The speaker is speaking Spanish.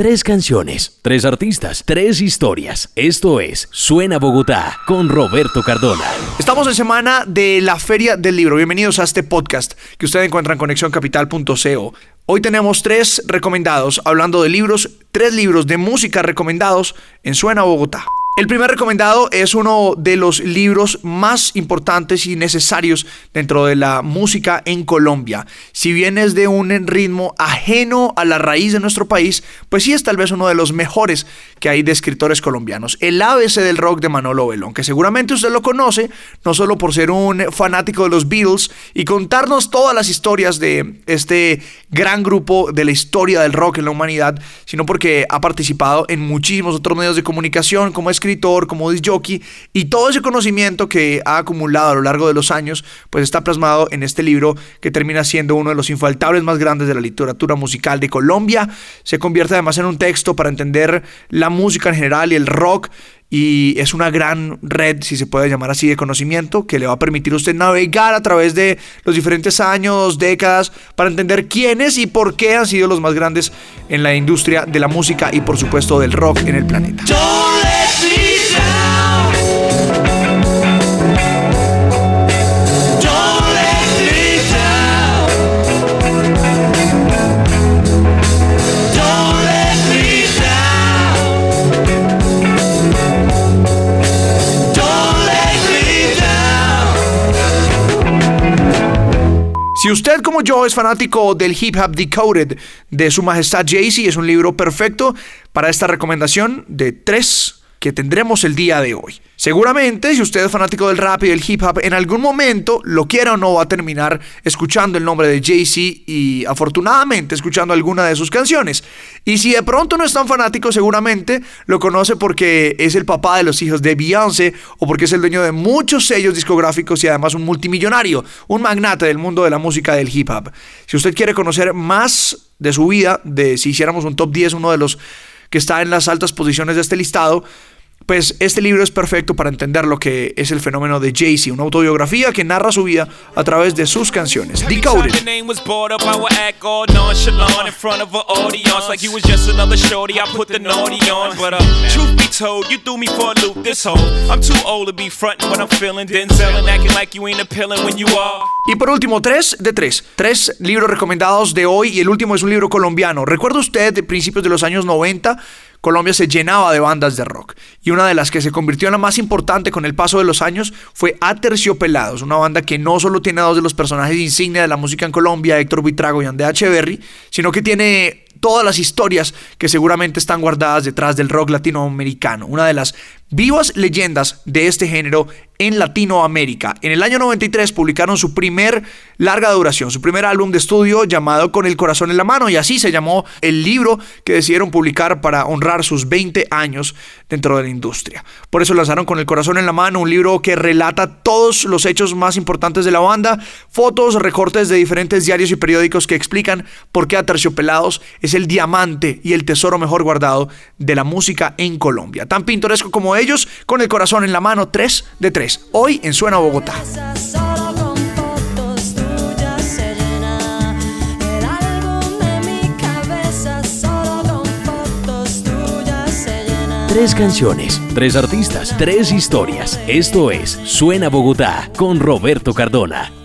Tres canciones, tres artistas, tres historias. Esto es Suena Bogotá con Roberto Cardona. Estamos en semana de la Feria del Libro. Bienvenidos a este podcast que usted encuentra en conexioncapital.co. Hoy tenemos tres recomendados hablando de libros, tres libros de música recomendados en Suena Bogotá. El primer recomendado es uno de los libros más importantes y necesarios dentro de la música en Colombia. Si bien es de un ritmo ajeno a la raíz de nuestro país, pues sí es tal vez uno de los mejores que hay de escritores colombianos. El ABC del rock de Manolo Belón, que seguramente usted lo conoce, no solo por ser un fanático de los Beatles y contarnos todas las historias de este gran grupo de la historia del rock en la humanidad, sino porque ha participado en muchísimos otros medios de comunicación como es como disc jockey, y todo ese conocimiento que ha acumulado a lo largo de los años, pues está plasmado en este libro que termina siendo uno de los infaltables más grandes de la literatura musical de Colombia. Se convierte además en un texto para entender la música en general y el rock y es una gran red, si se puede llamar así, de conocimiento que le va a permitir a usted navegar a través de los diferentes años, décadas, para entender quiénes y por qué han sido los más grandes en la industria de la música y por supuesto del rock en el planeta. Si usted como yo es fanático del Hip Hop Decoded de Su Majestad Jay-Z, es un libro perfecto para esta recomendación de tres que tendremos el día de hoy. Seguramente, si usted es fanático del rap y del hip hop, en algún momento, lo quiera o no, va a terminar escuchando el nombre de Jay-Z y afortunadamente escuchando alguna de sus canciones. Y si de pronto no es tan fanático, seguramente lo conoce porque es el papá de los hijos de Beyoncé o porque es el dueño de muchos sellos discográficos y además un multimillonario, un magnate del mundo de la música del hip hop. Si usted quiere conocer más de su vida, de si hiciéramos un top 10, uno de los que está en las altas posiciones de este listado, pues este libro es perfecto para entender lo que es el fenómeno de Jay-Z, una autobiografía que narra su vida a través de sus canciones. Decoded. Y por último, tres de tres. Tres libros recomendados de hoy y el último es un libro colombiano. ¿Recuerda usted de principios de los años 90? Colombia se llenaba de bandas de rock. Y una de las que se convirtió en la más importante con el paso de los años fue Aterciopelados, una banda que no solo tiene a dos de los personajes insignia de la música en Colombia, Héctor Buitrago y Andrea Echeverry, sino que tiene todas las historias que seguramente están guardadas detrás del rock latinoamericano. Una de las vivas leyendas de este género en Latinoamérica. En el año 93 publicaron su primer larga duración, su primer álbum de estudio llamado Con el corazón en la mano y así se llamó el libro que decidieron publicar para honrar sus 20 años dentro de la industria. Por eso lanzaron Con el corazón en la mano, un libro que relata todos los hechos más importantes de la banda, fotos, recortes de diferentes diarios y periódicos que explican por qué Aterciopelados es el diamante y el tesoro mejor guardado de la música en Colombia. Tan pintoresco como ellos, con el corazón en la mano, 3 de 3, hoy en Suena Bogotá. Tres canciones, tres artistas, tres historias. Esto es Suena Bogotá con Roberto Cardona.